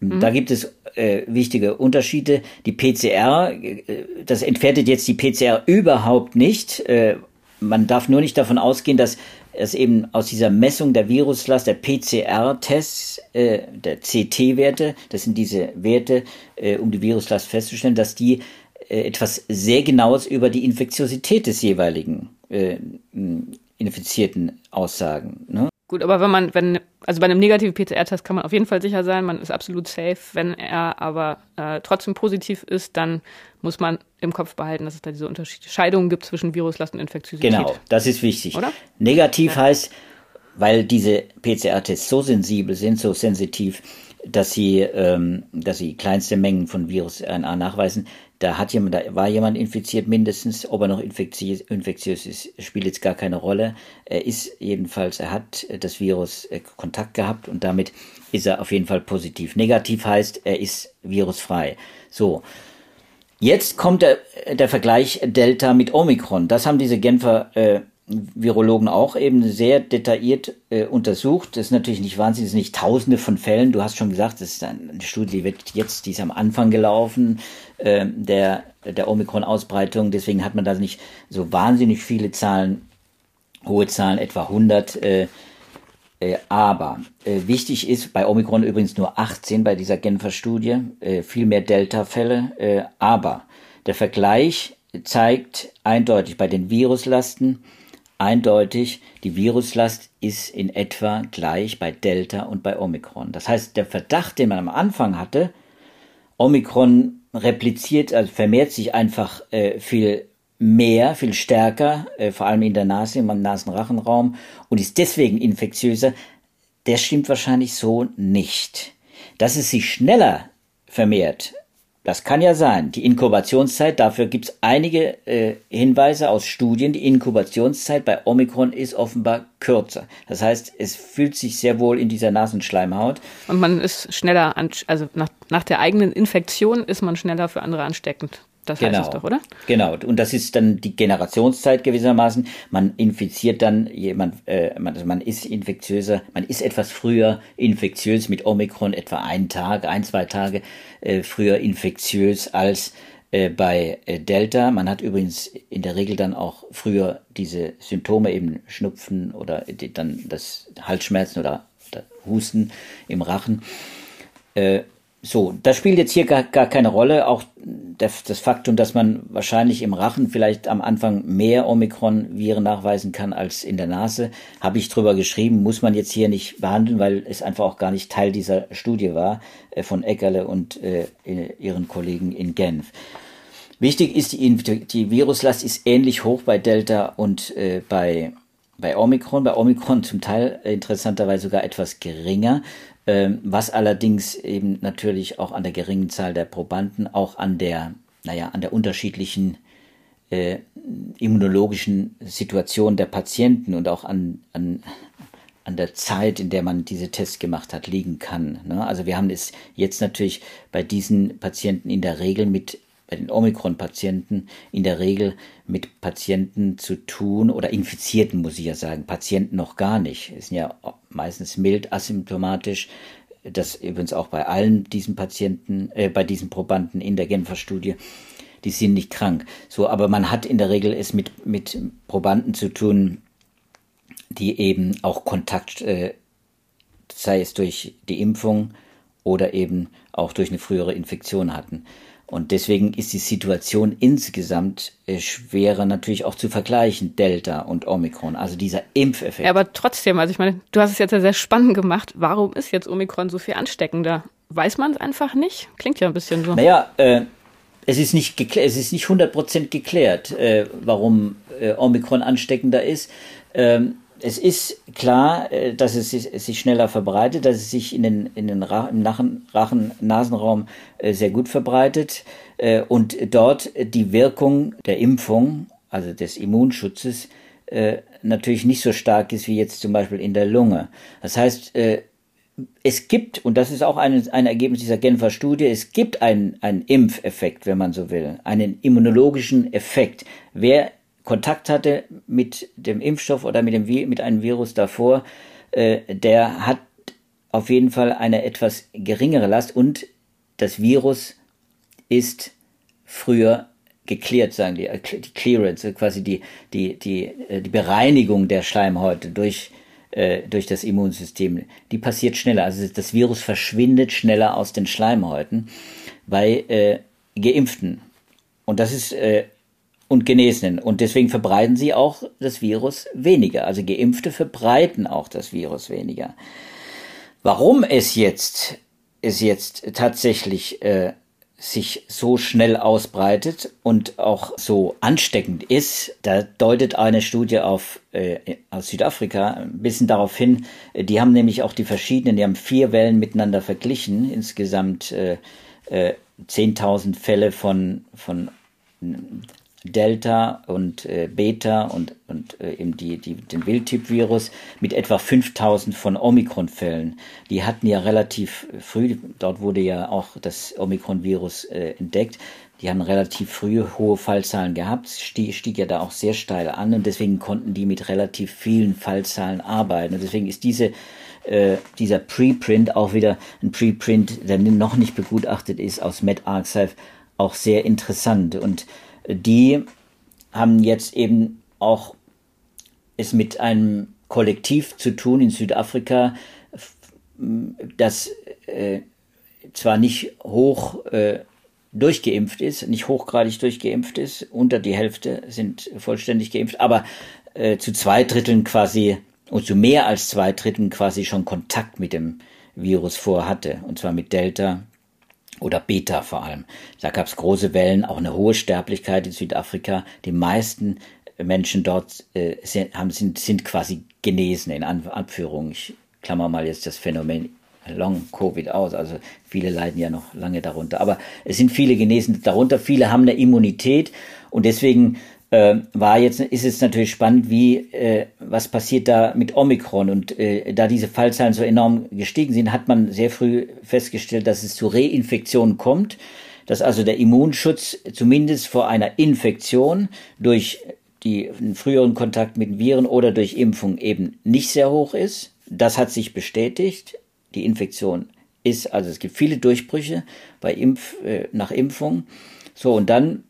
mhm. da gibt es äh, wichtige Unterschiede. Die PCR, äh, das entwertet jetzt die PCR überhaupt nicht. Äh, man darf nur nicht davon ausgehen, dass es eben aus dieser Messung der Viruslast, der PCR-Tests, äh, der CT-Werte, das sind diese Werte, äh, um die Viruslast festzustellen, dass die etwas sehr Genaues über die Infektiosität des jeweiligen äh, Infizierten aussagen. Ne? Gut, aber wenn man, wenn, also bei einem negativen PCR-Test kann man auf jeden Fall sicher sein, man ist absolut safe. Wenn er aber äh, trotzdem positiv ist, dann muss man im Kopf behalten, dass es da diese Unterscheidungen gibt zwischen Viruslast und Infektiosität. Genau, das ist wichtig. Oder? Negativ ja. heißt, weil diese PCR-Tests so sensibel sind, so sensitiv, dass sie, ähm, dass sie kleinste Mengen von Virus-RNA nachweisen, da hat jemand, da war jemand infiziert mindestens, ob er noch infektiös, infektiös ist, spielt jetzt gar keine Rolle. Er ist jedenfalls, er hat das Virus äh, Kontakt gehabt und damit ist er auf jeden Fall positiv. Negativ heißt, er ist virusfrei. So. Jetzt kommt der, der Vergleich Delta mit Omikron. Das haben diese Genfer äh, Virologen auch eben sehr detailliert äh, untersucht. Das ist natürlich nicht wahnsinnig, das sind nicht tausende von Fällen. Du hast schon gesagt, das ist eine Studie, die wird jetzt, die ist am Anfang gelaufen äh, der, der Omikron-Ausbreitung. Deswegen hat man da nicht so wahnsinnig viele Zahlen, hohe Zahlen, etwa 100. Äh, äh, aber äh, wichtig ist bei Omikron übrigens nur 18 bei dieser Genfer Studie, äh, viel mehr Delta-Fälle. Aber der Vergleich zeigt eindeutig bei den Viruslasten, eindeutig, die Viruslast ist in etwa gleich bei Delta und bei Omikron. Das heißt, der Verdacht, den man am Anfang hatte, Omikron repliziert, also vermehrt sich einfach äh, viel mehr, viel stärker, äh, vor allem in der Nase, im Nasenrachenraum und ist deswegen infektiöser, der stimmt wahrscheinlich so nicht. Dass es sich schneller vermehrt, das kann ja sein. Die Inkubationszeit, dafür gibt es einige äh, Hinweise aus Studien. Die Inkubationszeit bei Omikron ist offenbar kürzer. Das heißt, es fühlt sich sehr wohl in dieser Nasenschleimhaut. Und man ist schneller, an, also nach, nach der eigenen Infektion ist man schneller für andere ansteckend. Das genau. heißt es doch, oder? Genau. Und das ist dann die Generationszeit gewissermaßen. Man infiziert dann jemand, äh, man, also man ist infektiöser, man ist etwas früher infektiös mit Omikron, etwa einen Tag, ein, zwei Tage äh, früher infektiös als äh, bei äh, Delta. Man hat übrigens in der Regel dann auch früher diese Symptome, eben Schnupfen oder dann das Halsschmerzen oder, oder Husten im Rachen. So, das spielt jetzt hier gar, gar keine Rolle. Auch das, das Faktum, dass man wahrscheinlich im Rachen vielleicht am Anfang mehr Omikron-Viren nachweisen kann als in der Nase, habe ich drüber geschrieben, muss man jetzt hier nicht behandeln, weil es einfach auch gar nicht Teil dieser Studie war äh, von Eckerle und äh, ihren Kollegen in Genf. Wichtig ist, die, die Viruslast ist ähnlich hoch bei Delta und äh, bei, bei Omikron. Bei Omikron zum Teil äh, interessanterweise sogar etwas geringer. Ähm, was allerdings eben natürlich auch an der geringen Zahl der Probanden, auch an der, naja, an der unterschiedlichen äh, immunologischen Situation der Patienten und auch an, an, an der Zeit, in der man diese Tests gemacht hat, liegen kann. Ne? Also wir haben es jetzt natürlich bei diesen Patienten in der Regel mit bei den Omikron-Patienten in der Regel mit Patienten zu tun oder Infizierten, muss ich ja sagen, Patienten noch gar nicht. Es sind ja meistens mild asymptomatisch. Das übrigens auch bei allen diesen Patienten, äh, bei diesen Probanden in der Genfer Studie. Die sind nicht krank. So, aber man hat in der Regel es mit, mit Probanden zu tun, die eben auch Kontakt, äh, sei es durch die Impfung oder eben auch durch eine frühere Infektion hatten. Und deswegen ist die Situation insgesamt äh, schwerer natürlich auch zu vergleichen, Delta und Omikron, also dieser Impfeffekt. Ja, aber trotzdem, also ich meine, du hast es jetzt ja sehr spannend gemacht. Warum ist jetzt Omikron so viel ansteckender? Weiß man es einfach nicht? Klingt ja ein bisschen so. Naja, äh, es ist nicht geklärt, es ist nicht 100% geklärt, äh, warum äh, Omikron ansteckender ist. Ähm, es ist klar, äh, dass es sich schneller verbreitet, dass es sich in den, in den Rachen, Rachen, Nasenraum äh, sehr gut verbreitet äh, und dort die Wirkung der Impfung, also des Immunschutzes, natürlich nicht so stark ist wie jetzt zum Beispiel in der Lunge. Das heißt, es gibt, und das ist auch ein, ein Ergebnis dieser Genfer Studie, es gibt einen, einen Impfeffekt, wenn man so will, einen immunologischen Effekt. Wer Kontakt hatte mit dem Impfstoff oder mit, dem, mit einem Virus davor, äh, der hat auf jeden Fall eine etwas geringere Last und das Virus ist früher geklärt, sagen die, äh, die Clearance, quasi die, die, die, äh, die Bereinigung der Schleimhäute durch, äh, durch das Immunsystem, die passiert schneller. Also das Virus verschwindet schneller aus den Schleimhäuten bei äh, Geimpften. Und das ist äh, und Genesenen. Und deswegen verbreiten sie auch das Virus weniger. Also Geimpfte verbreiten auch das Virus weniger. Warum es jetzt, es jetzt tatsächlich äh, sich so schnell ausbreitet und auch so ansteckend ist, da deutet eine Studie auf, äh, aus Südafrika ein bisschen darauf hin. Die haben nämlich auch die verschiedenen, die haben vier Wellen miteinander verglichen, insgesamt äh, äh, 10.000 Fälle von, von Delta und äh, Beta und, und äh, eben die, die, den Wildtyp-Virus mit etwa 5000 von Omikron-Fällen. Die hatten ja relativ früh, dort wurde ja auch das Omikron-Virus äh, entdeckt, die haben relativ früh hohe Fallzahlen gehabt, stieg, stieg ja da auch sehr steil an und deswegen konnten die mit relativ vielen Fallzahlen arbeiten. Und deswegen ist diese äh, dieser Preprint auch wieder ein Preprint, der noch nicht begutachtet ist aus MedArchive, auch sehr interessant. Und die haben jetzt eben auch es mit einem Kollektiv zu tun in Südafrika, das äh, zwar nicht hoch äh, durchgeimpft ist, nicht hochgradig durchgeimpft ist, unter die Hälfte sind vollständig geimpft, aber äh, zu zwei Dritteln quasi und zu mehr als zwei Dritteln quasi schon Kontakt mit dem Virus vorhatte, und zwar mit Delta oder Beta vor allem. Da gab es große Wellen, auch eine hohe Sterblichkeit in Südafrika. Die meisten Menschen dort äh, sind, haben, sind, sind quasi genesen, in Anführung. Ich klammer mal jetzt das Phänomen Long Covid aus. Also viele leiden ja noch lange darunter. Aber es sind viele genesen darunter. Viele haben eine Immunität und deswegen äh, war jetzt, ist es natürlich spannend, wie, äh, was passiert da mit Omikron. Und äh, da diese Fallzahlen so enorm gestiegen sind, hat man sehr früh festgestellt, dass es zu Reinfektionen kommt, dass also der Immunschutz zumindest vor einer Infektion durch die früheren Kontakt mit Viren oder durch Impfung eben nicht sehr hoch ist. Das hat sich bestätigt. Die Infektion ist, also es gibt viele Durchbrüche bei Impf, äh, nach Impfung. So, und dann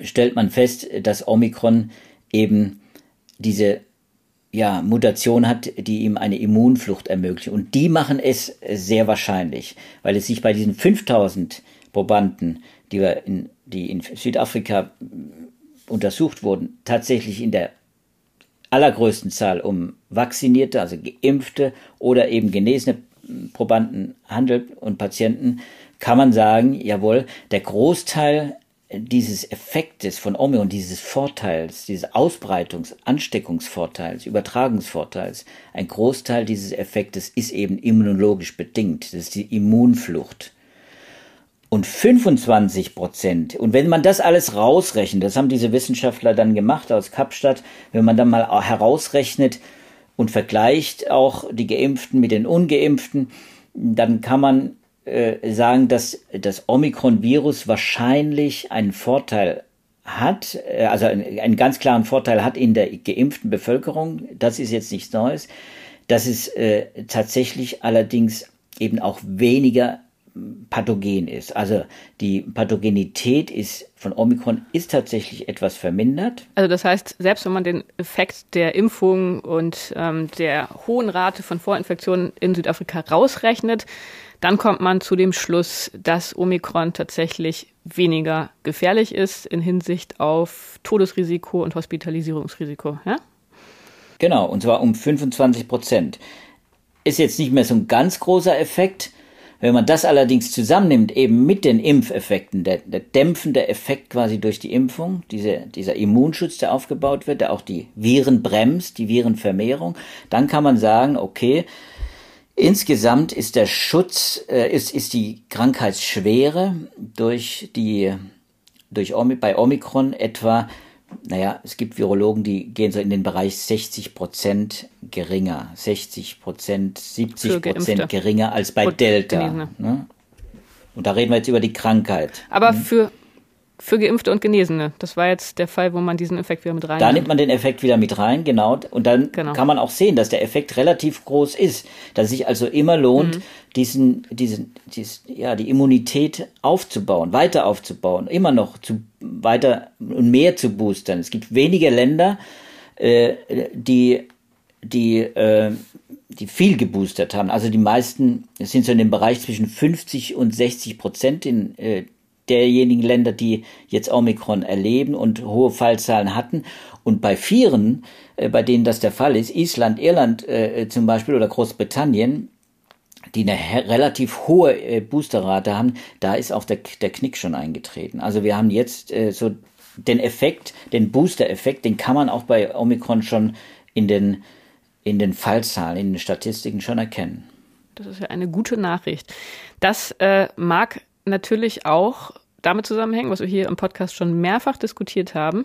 stellt man fest, dass Omikron eben diese ja, Mutation hat, die ihm eine Immunflucht ermöglicht. Und die machen es sehr wahrscheinlich, weil es sich bei diesen 5000 Probanden, die, wir in, die in Südafrika untersucht wurden, tatsächlich in der allergrößten Zahl um vaccinierte, also geimpfte oder eben genesene Probanden handelt und Patienten, kann man sagen, jawohl, der Großteil dieses Effektes von Omikron, dieses Vorteils, dieses Ausbreitungs-, Ansteckungsvorteils, Übertragungsvorteils, ein Großteil dieses Effektes ist eben immunologisch bedingt. Das ist die Immunflucht. Und 25 Prozent, und wenn man das alles rausrechnet, das haben diese Wissenschaftler dann gemacht aus Kapstadt, wenn man dann mal herausrechnet und vergleicht auch die Geimpften mit den Ungeimpften, dann kann man äh, sagen, dass das Omikron-Virus wahrscheinlich einen Vorteil hat, äh, also einen, einen, ganz klaren Vorteil hat in der geimpften Bevölkerung. Das ist jetzt nichts Neues. Dass es äh, tatsächlich allerdings eben auch weniger pathogen ist. Also die Pathogenität ist von Omikron ist tatsächlich etwas vermindert. Also das heißt, selbst wenn man den Effekt der Impfung und ähm, der hohen Rate von Vorinfektionen in Südafrika rausrechnet, dann kommt man zu dem Schluss, dass Omikron tatsächlich weniger gefährlich ist in Hinsicht auf Todesrisiko und Hospitalisierungsrisiko. Ja? Genau, und zwar um 25 Prozent. Ist jetzt nicht mehr so ein ganz großer Effekt, Wenn man das allerdings zusammennimmt, eben mit den Impfeffekten, der, der dämpfende Effekt quasi durch die Impfung, diese, dieser Immunschutz, der aufgebaut wird, der auch die Viren bremst, die Virenvermehrung, dann kann man sagen, okay, insgesamt ist der Schutz, äh, ist, ist die Krankheitsschwere durch die, durch bei Omikron etwa naja, es gibt Virologen, die gehen so in den Bereich 60 Prozent geringer, 60 Prozent, 70 Prozent geringer als bei Delta. Ne? Und da reden wir jetzt über die Krankheit. Aber mhm. für für Geimpfte und Genesene. Das war jetzt der Fall, wo man diesen Effekt wieder mit rein. Da nimmt man den Effekt wieder mit rein, genau. Und dann genau. kann man auch sehen, dass der Effekt relativ groß ist, dass es sich also immer lohnt, mhm. diesen, diesen, diesen, ja, die Immunität aufzubauen, weiter aufzubauen, immer noch zu weiter und mehr zu boostern. Es gibt wenige Länder, äh, die, die, äh, die viel geboostert haben. Also die meisten sind so in dem Bereich zwischen 50 und 60 Prozent in äh, derjenigen Länder, die jetzt Omikron erleben und hohe Fallzahlen hatten. Und bei Vieren, äh, bei denen das der Fall ist, Island, Irland äh, zum Beispiel oder Großbritannien, die eine relativ hohe äh, Boosterrate haben, da ist auch der, der Knick schon eingetreten. Also wir haben jetzt äh, so den Effekt, den Booster-Effekt, den kann man auch bei Omikron schon in den, in den Fallzahlen, in den Statistiken schon erkennen. Das ist ja eine gute Nachricht. Das äh, mag natürlich auch damit zusammenhängen, was wir hier im Podcast schon mehrfach diskutiert haben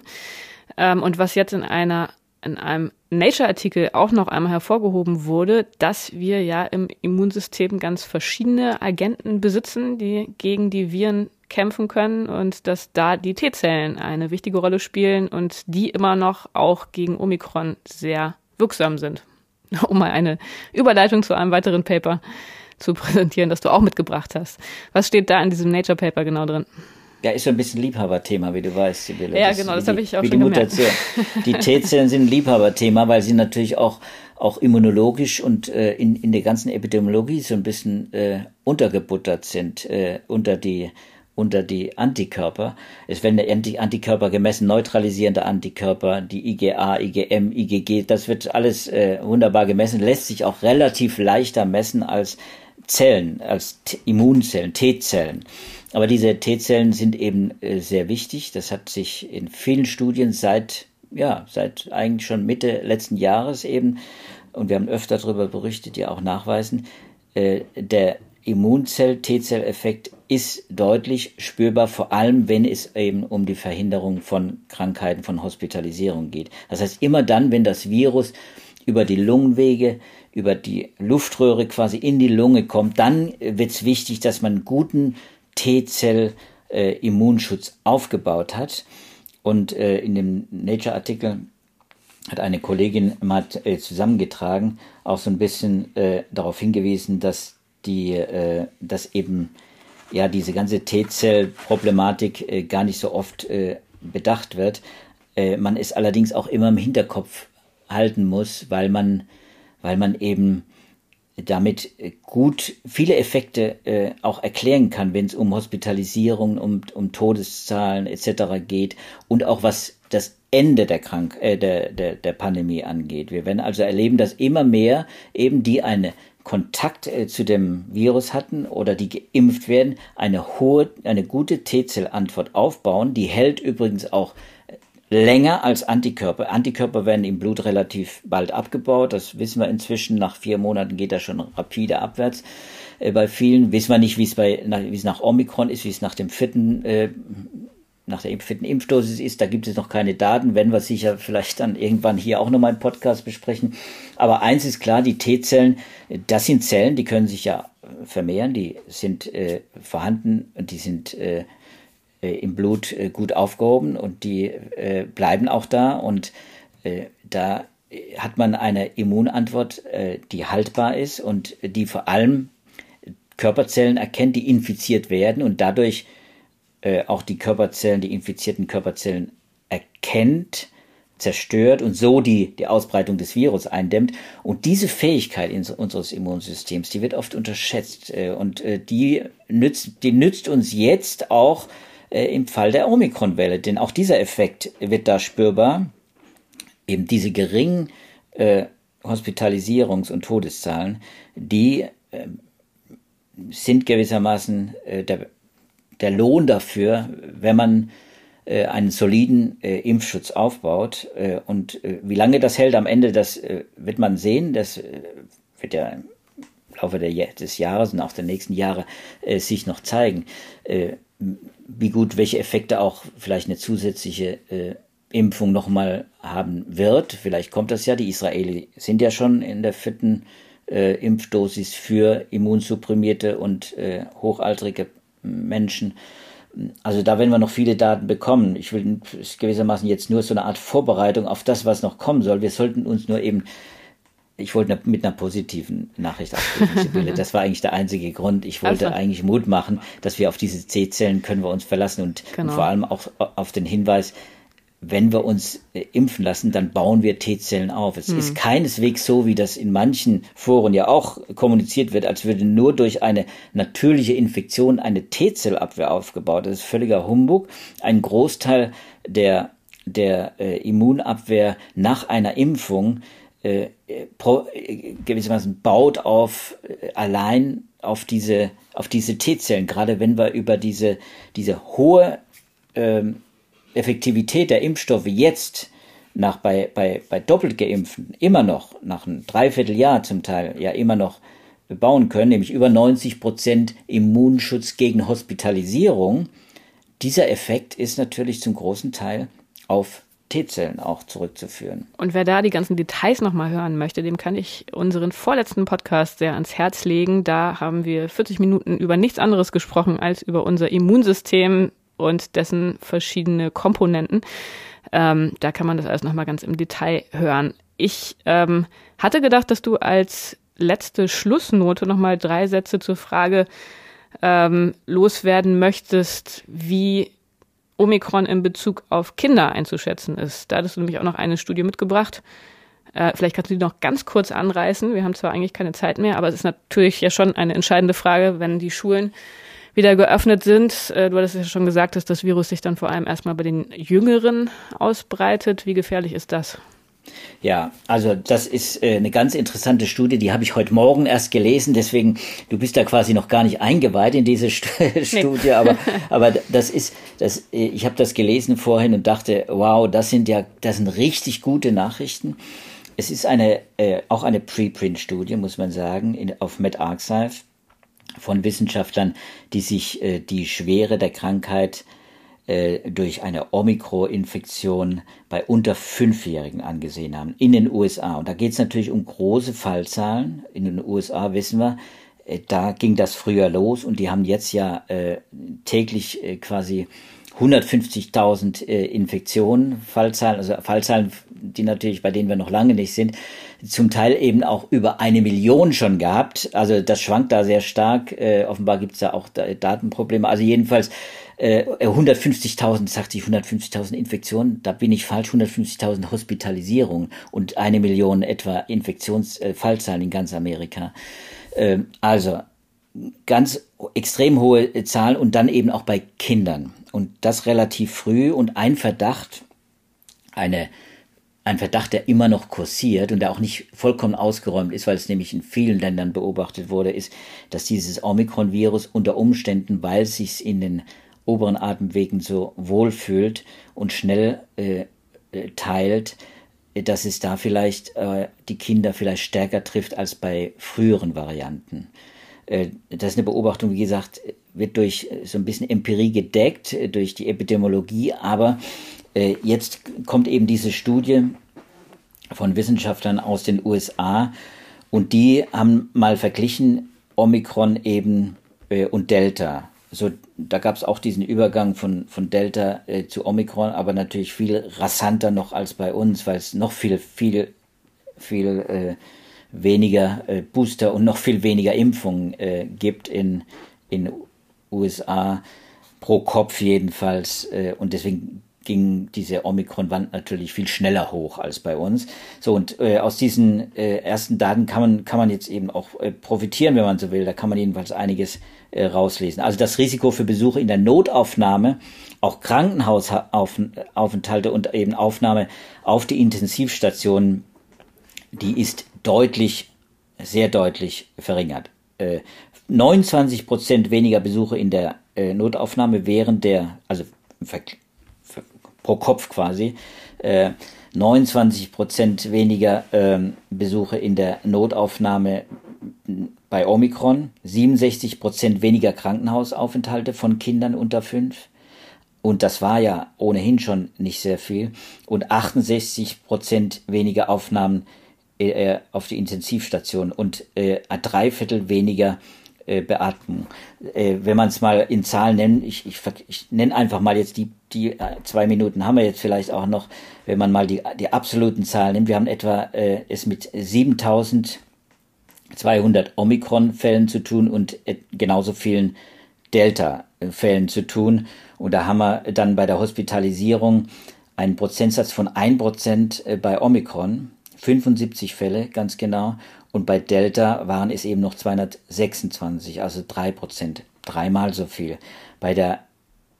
ähm, und was jetzt in einer in einem Nature-Artikel auch noch einmal hervorgehoben wurde, dass wir ja im Immunsystem ganz verschiedene Agenten besitzen, die gegen die Viren kämpfen können und dass da die T-Zellen eine wichtige Rolle spielen und die immer noch auch gegen Omikron sehr wirksam sind. Um mal eine Überleitung zu einem weiteren Paper zu präsentieren, das du auch mitgebracht hast. Was steht da in diesem Nature Paper genau drin? Ja, ist so ein bisschen Liebhaberthema, wie du weißt, Sibylle. Ja, genau, das habe ich auch schon gemerkt. Die T-Zellen sind ein Liebhaberthema, weil sie natürlich auch, auch immunologisch und äh, in, in der ganzen Epidemiologie so ein bisschen äh, untergebuttert sind, äh, unter die unter die Antikörper. Es werden Antikörper gemessen, neutralisierende Antikörper, die IgA, IgM, IgG, das wird alles äh, wunderbar gemessen, lässt sich auch relativ leichter messen als Zellen, als T Immunzellen, T-Zellen. Aber diese T-Zellen sind eben äh, sehr wichtig. Das hat sich in vielen Studien seit, ja, seit eigentlich schon Mitte letzten Jahres eben, und wir haben öfter darüber berichtet, ja auch nachweisen, äh, der Immunzell-T-Zell-Effekt ist deutlich spürbar, vor allem wenn es eben um die Verhinderung von Krankheiten, von Hospitalisierung geht. Das heißt, immer dann, wenn das Virus über die Lungenwege, über die Luftröhre quasi in die Lunge kommt, dann wird es wichtig, dass man guten T-Zell-Immunschutz äh, aufgebaut hat. Und äh, in dem Nature-Artikel hat eine Kollegin mal äh, zusammengetragen, auch so ein bisschen darauf hingewiesen, dass die, dass eben ja diese ganze T-Zell-Problematik gar nicht so oft bedacht wird. Man es allerdings auch immer im Hinterkopf halten muss, weil man, weil man eben damit gut viele Effekte äh, auch erklären kann, wenn es um Hospitalisierung, um, um Todeszahlen etc. geht und auch was das Ende der, Krank äh, der, der, der Pandemie angeht. Wir werden also erleben, dass immer mehr eben die eine Kontakt äh, zu dem Virus hatten oder die geimpft werden, eine hohe, eine gute T-Zell-Antwort aufbauen. Die hält übrigens auch länger als Antikörper. Antikörper werden im Blut relativ bald abgebaut. Das wissen wir inzwischen. Nach vier Monaten geht das schon rapide abwärts. Äh, bei vielen wissen wir nicht, wie es bei, wie es nach Omikron ist, wie es nach dem vierten, äh, nach der vierten Impfdosis ist. Da gibt es noch keine Daten. Wenn wir sicher vielleicht dann irgendwann hier auch nochmal einen Podcast besprechen. Aber eins ist klar, die T-Zellen, das sind Zellen, die können sich ja vermehren, die sind äh, vorhanden und die sind äh, im Blut äh, gut aufgehoben und die äh, bleiben auch da und da hat man eine Immunantwort, die haltbar ist und die vor allem Körperzellen erkennt, die infiziert werden und dadurch auch die Körperzellen, die infizierten Körperzellen erkennt, zerstört und so die, die Ausbreitung des Virus eindämmt. Und diese Fähigkeit unseres Immunsystems, die wird oft unterschätzt und die nützt, die nützt uns jetzt auch äh, im Fall der Omikron-Welle. Denn auch dieser Effekt wird da spürbar. Eben diese geringen äh, Hospitalisierungs- und Todeszahlen, die, äh, sind gewissermaßen äh, der, der Lohn dafür, wenn man äh, einen soliden äh, Impfschutz aufbaut. Äh, und äh, wie lange das hält am Ende, das äh, wird man sehen. Das wird ja im Laufe der, des Jahres und auch der nächsten Jahre sich noch zeigen, wie gut, welche Effekte auch vielleicht eine zusätzliche äh, Impfung nochmal haben wird. Vielleicht kommt das ja. Die Israeli sind ja schon in der vierten äh, Impfdosis für immunsupprimierte und äh, hochaltrige Menschen. Also da werden wir noch viele Daten bekommen. Ich will gewissermaßen jetzt nur so eine Art Vorbereitung auf das, was noch kommen soll. Wir sollten uns nur eben, ich wollte mit einer positiven Nachricht aufgeben, Das war eigentlich der einzige Grund. Ich wollte also. eigentlich Mut machen, dass wir auf diese C-Zellen können wir uns verlassen und, genau. und vor allem auch auf den Hinweis, wenn wir uns äh, impfen lassen, dann bauen wir T-Zellen auf. Es hm. ist keineswegs so, wie das in manchen Foren ja auch kommuniziert wird, als würde nur durch eine natürliche Infektion eine T-Zellabwehr aufgebaut. Das ist völliger Humbug. Ein Großteil der, der äh, Immunabwehr nach einer Impfung äh, pro, äh, gewissermaßen baut auf äh, allein auf diese auf diese T-Zellen, gerade wenn wir über diese diese hohe ähm, Effektivität der Impfstoffe jetzt nach bei, bei, bei doppelt geimpften immer noch, nach einem Dreivierteljahr zum Teil, ja immer noch bauen können, nämlich über 90 Prozent Immunschutz gegen Hospitalisierung. Dieser Effekt ist natürlich zum großen Teil auf T-Zellen auch zurückzuführen. Und wer da die ganzen Details nochmal hören möchte, dem kann ich unseren vorletzten Podcast sehr ans Herz legen. Da haben wir 40 Minuten über nichts anderes gesprochen als über unser Immunsystem, und dessen verschiedene Komponenten. Ähm, da kann man das alles nochmal ganz im Detail hören. Ich ähm, hatte gedacht, dass du als letzte Schlussnote nochmal drei Sätze zur Frage ähm, loswerden möchtest, wie Omikron in Bezug auf Kinder einzuschätzen ist. Da hattest du nämlich auch noch eine Studie mitgebracht. Äh, vielleicht kannst du die noch ganz kurz anreißen. Wir haben zwar eigentlich keine Zeit mehr, aber es ist natürlich ja schon eine entscheidende Frage, wenn die Schulen wieder geöffnet sind. Äh, du hattest ja schon gesagt, dass das Virus sich dann vor allem erstmal bei den Jüngeren ausbreitet. Wie gefährlich ist das? Ja, also das ist äh, eine ganz interessante Studie, die habe ich heute Morgen erst gelesen, deswegen, du bist da quasi noch gar nicht eingeweiht in diese St Studie, aber, aber das ist, das, äh, ich habe das gelesen vorhin und dachte, wow, das sind ja, das sind richtig gute Nachrichten. Es ist eine, äh, auch eine Preprint-Studie, muss man sagen, in, auf MedArchive von Wissenschaftlern, die sich äh, die Schwere der Krankheit äh, durch eine Omikron-Infektion bei unter Fünfjährigen angesehen haben, in den USA. Und da geht es natürlich um große Fallzahlen. In den USA wissen wir, äh, da ging das früher los und die haben jetzt ja äh, täglich äh, quasi 150.000 äh, Infektionen, Fallzahlen, also Fallzahlen, die natürlich, bei denen wir noch lange nicht sind, zum Teil eben auch über eine Million schon gehabt. Also das schwankt da sehr stark. Äh, offenbar gibt es da auch da Datenprobleme. Also jedenfalls äh, 150.000, sagte ich, 150.000 Infektionen. Da bin ich falsch. 150.000 Hospitalisierungen und eine Million etwa Infektionsfallzahlen äh, in ganz Amerika. Äh, also ganz extrem hohe Zahlen und dann eben auch bei Kindern. Und das relativ früh und ein Verdacht, eine, ein Verdacht, der immer noch kursiert und der auch nicht vollkommen ausgeräumt ist, weil es nämlich in vielen Ländern beobachtet wurde, ist, dass dieses Omikron-Virus unter Umständen, weil es sich in den oberen Atemwegen so wohlfühlt und schnell äh, äh teilt, dass es da vielleicht äh, die Kinder vielleicht stärker trifft als bei früheren Varianten. Äh, das ist eine Beobachtung, wie gesagt, wird durch äh, so ein bisschen Empirie gedeckt, äh, durch die Epidemiologie, aber jetzt kommt eben diese Studie von Wissenschaftlern aus den USA und die haben mal verglichen Omikron eben und Delta. So, da gab es auch diesen Übergang von, von Delta äh, zu Omikron, aber natürlich viel rasanter noch als bei uns, weil es noch viel, viel, viel äh, weniger äh, Booster und noch viel weniger Impfungen äh, gibt in in USA pro Kopf jedenfalls äh, und deswegen ging diese Omikron-Wand natürlich viel schneller hoch als bei uns. So und äh, aus diesen äh, ersten Daten kann man kann man jetzt eben auch äh, profitieren, wenn man so will. Da kann man jedenfalls einiges äh, rauslesen. Also das Risiko für Besuche in der Notaufnahme, auch Krankenhausaufenthalte und eben Aufnahme auf die Intensivstationen, die ist deutlich, sehr deutlich verringert. Äh, 29 Prozent weniger Besuche in der äh, Notaufnahme während der, also pro Kopf quasi, äh, 29 Prozent weniger äh, Besuche in der Notaufnahme bei Omikron, 67 Prozent weniger Krankenhausaufenthalte von Kindern unter fünf. Und das war ja ohnehin schon nicht sehr viel. Und 68 Prozent weniger Aufnahmen äh, auf die Intensivstation und äh, drei Viertel weniger äh, Beatmung. Äh, wenn man es mal in Zahlen nennt, ich, ich, ich nenne einfach mal jetzt die, die äh, zwei Minuten haben wir jetzt vielleicht auch noch, wenn man mal die, die absoluten Zahlen nimmt. Wir haben etwa äh, es mit 7200 Omikron-Fällen zu tun und äh, genauso vielen Delta-Fällen zu tun. Und da haben wir dann bei der Hospitalisierung einen Prozentsatz von 1% äh, bei Omikron, 75 Fälle ganz genau, und bei Delta waren es eben noch 226, also drei Prozent, dreimal so viel. Bei der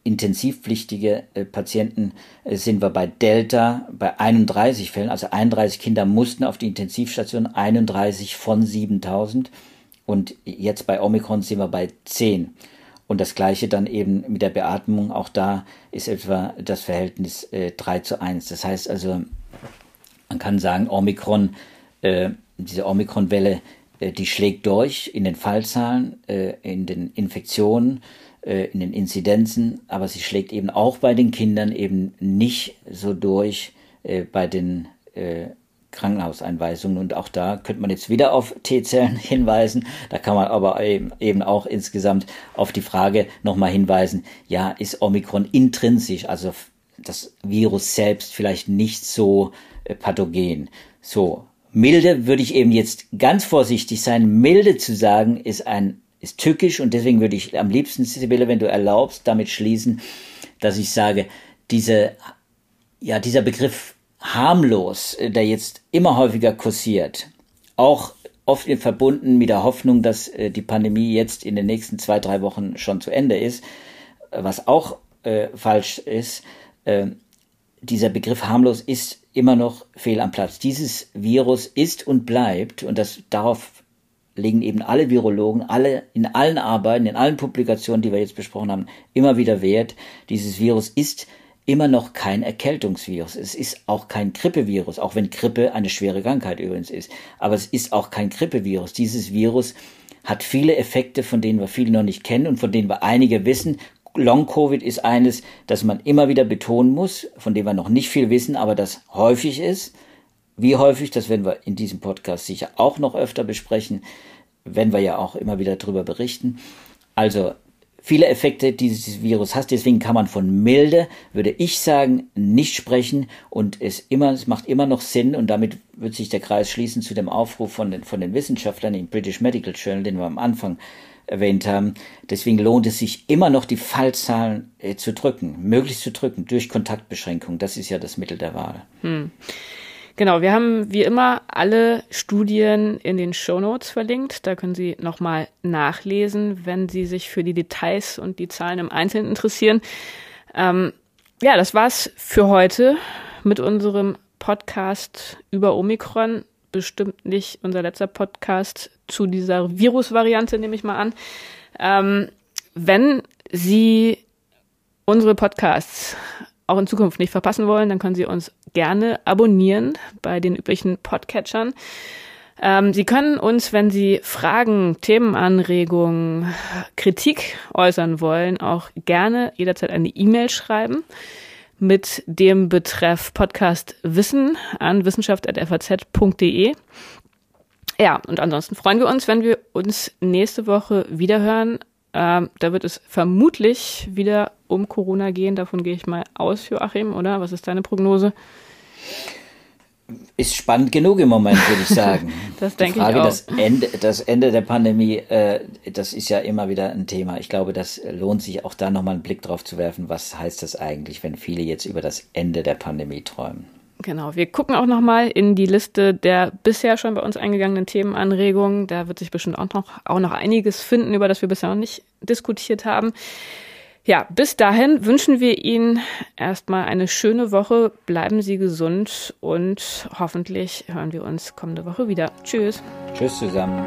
intensivpflichtige äh, Patienten äh, sind wir bei Delta bei 31 Fällen, also 31 Kinder mussten auf die Intensivstation, 31 von 7000 und jetzt bei Omikron sind wir bei 10. Und das gleiche dann eben mit der Beatmung, auch da ist etwa das Verhältnis äh, 3 zu 1. Das heißt also, man kann sagen, Omikron äh, diese Omikron-Welle, äh, die schlägt durch in den Fallzahlen, äh, in den Infektionen, in den Inzidenzen, aber sie schlägt eben auch bei den Kindern eben nicht so durch äh, bei den äh, Krankenhauseinweisungen. Und auch da könnte man jetzt wieder auf T-Zellen hinweisen. Da kann man aber eben, eben auch insgesamt auf die Frage nochmal hinweisen, ja, ist Omikron intrinsisch, also das Virus selbst vielleicht nicht so äh, pathogen. So, milde würde ich eben jetzt ganz vorsichtig sein. Milde zu sagen ist ein, ist tückisch und deswegen würde ich am liebsten, Sibylle, wenn du erlaubst, damit schließen, dass ich sage, diese, ja, dieser Begriff harmlos, äh, der jetzt immer häufiger kursiert, auch oft verbunden mit der Hoffnung, dass äh, die Pandemie jetzt in den nächsten zwei, drei Wochen schon zu Ende ist, was auch äh, falsch ist, äh, dieser Begriff harmlos ist immer noch fehl am Platz. Dieses Virus ist und bleibt, und das darauf legen eben alle Virologen, alle in allen Arbeiten, in allen Publikationen, die wir jetzt besprochen haben, immer wieder Wert. Dieses Virus ist immer noch kein Erkältungsvirus. Es ist auch kein Grippevirus, auch wenn Grippe eine schwere Krankheit übrigens ist. Aber es ist auch kein Grippevirus. Dieses Virus hat viele Effekte, von denen wir viele noch nicht kennen und von denen wir einige wissen. Long-Covid ist eines, das man immer wieder betonen muss, von dem wir noch nicht viel wissen, aber das häufig ist. Wie häufig, das werden wir in diesem Podcast sicher auch noch öfter besprechen, wenn wir ja auch immer wieder darüber berichten. Also viele Effekte dieses Virus hat, deswegen kann man von milde, würde ich sagen, nicht sprechen und es immer, es macht immer noch Sinn und damit wird sich der Kreis schließen zu dem Aufruf von den, von den Wissenschaftlern im British Medical Journal, den wir am Anfang erwähnt haben. Deswegen lohnt es sich immer noch, die Fallzahlen äh, zu drücken, möglichst zu drücken durch Kontaktbeschränkung. Das ist ja das Mittel der Wahl. Hm. Genau, wir haben wie immer alle Studien in den Show Notes verlinkt. Da können Sie nochmal nachlesen, wenn Sie sich für die Details und die Zahlen im Einzelnen interessieren. Ähm, ja, das war's für heute mit unserem Podcast über Omikron bestimmt nicht unser letzter Podcast zu dieser Virusvariante, nehme ich mal an. Ähm, wenn Sie unsere Podcasts auch in Zukunft nicht verpassen wollen, dann können Sie uns gerne abonnieren bei den üblichen Podcatchern. Ähm, Sie können uns, wenn Sie Fragen, Themenanregungen, Kritik äußern wollen, auch gerne jederzeit eine E-Mail schreiben mit dem Betreff Podcast Wissen an wissenschaft.faz.de. Ja, und ansonsten freuen wir uns, wenn wir uns nächste Woche wiederhören. Ähm, da wird es vermutlich wieder um Corona gehen. Davon gehe ich mal aus, Joachim, oder? Was ist deine Prognose? ist spannend genug im Moment, würde ich sagen. das denke ich auch. Das Ende, das Ende der Pandemie, äh, das ist ja immer wieder ein Thema. Ich glaube, das lohnt sich auch da nochmal einen Blick drauf zu werfen. Was heißt das eigentlich, wenn viele jetzt über das Ende der Pandemie träumen? Genau, wir gucken auch nochmal in die Liste der bisher schon bei uns eingegangenen Themenanregungen. Da wird sich bestimmt auch noch, auch noch einiges finden, über das wir bisher noch nicht diskutiert haben. Ja, bis dahin wünschen wir Ihnen erstmal eine schöne Woche. Bleiben Sie gesund und hoffentlich hören wir uns kommende Woche wieder. Tschüss. Tschüss zusammen.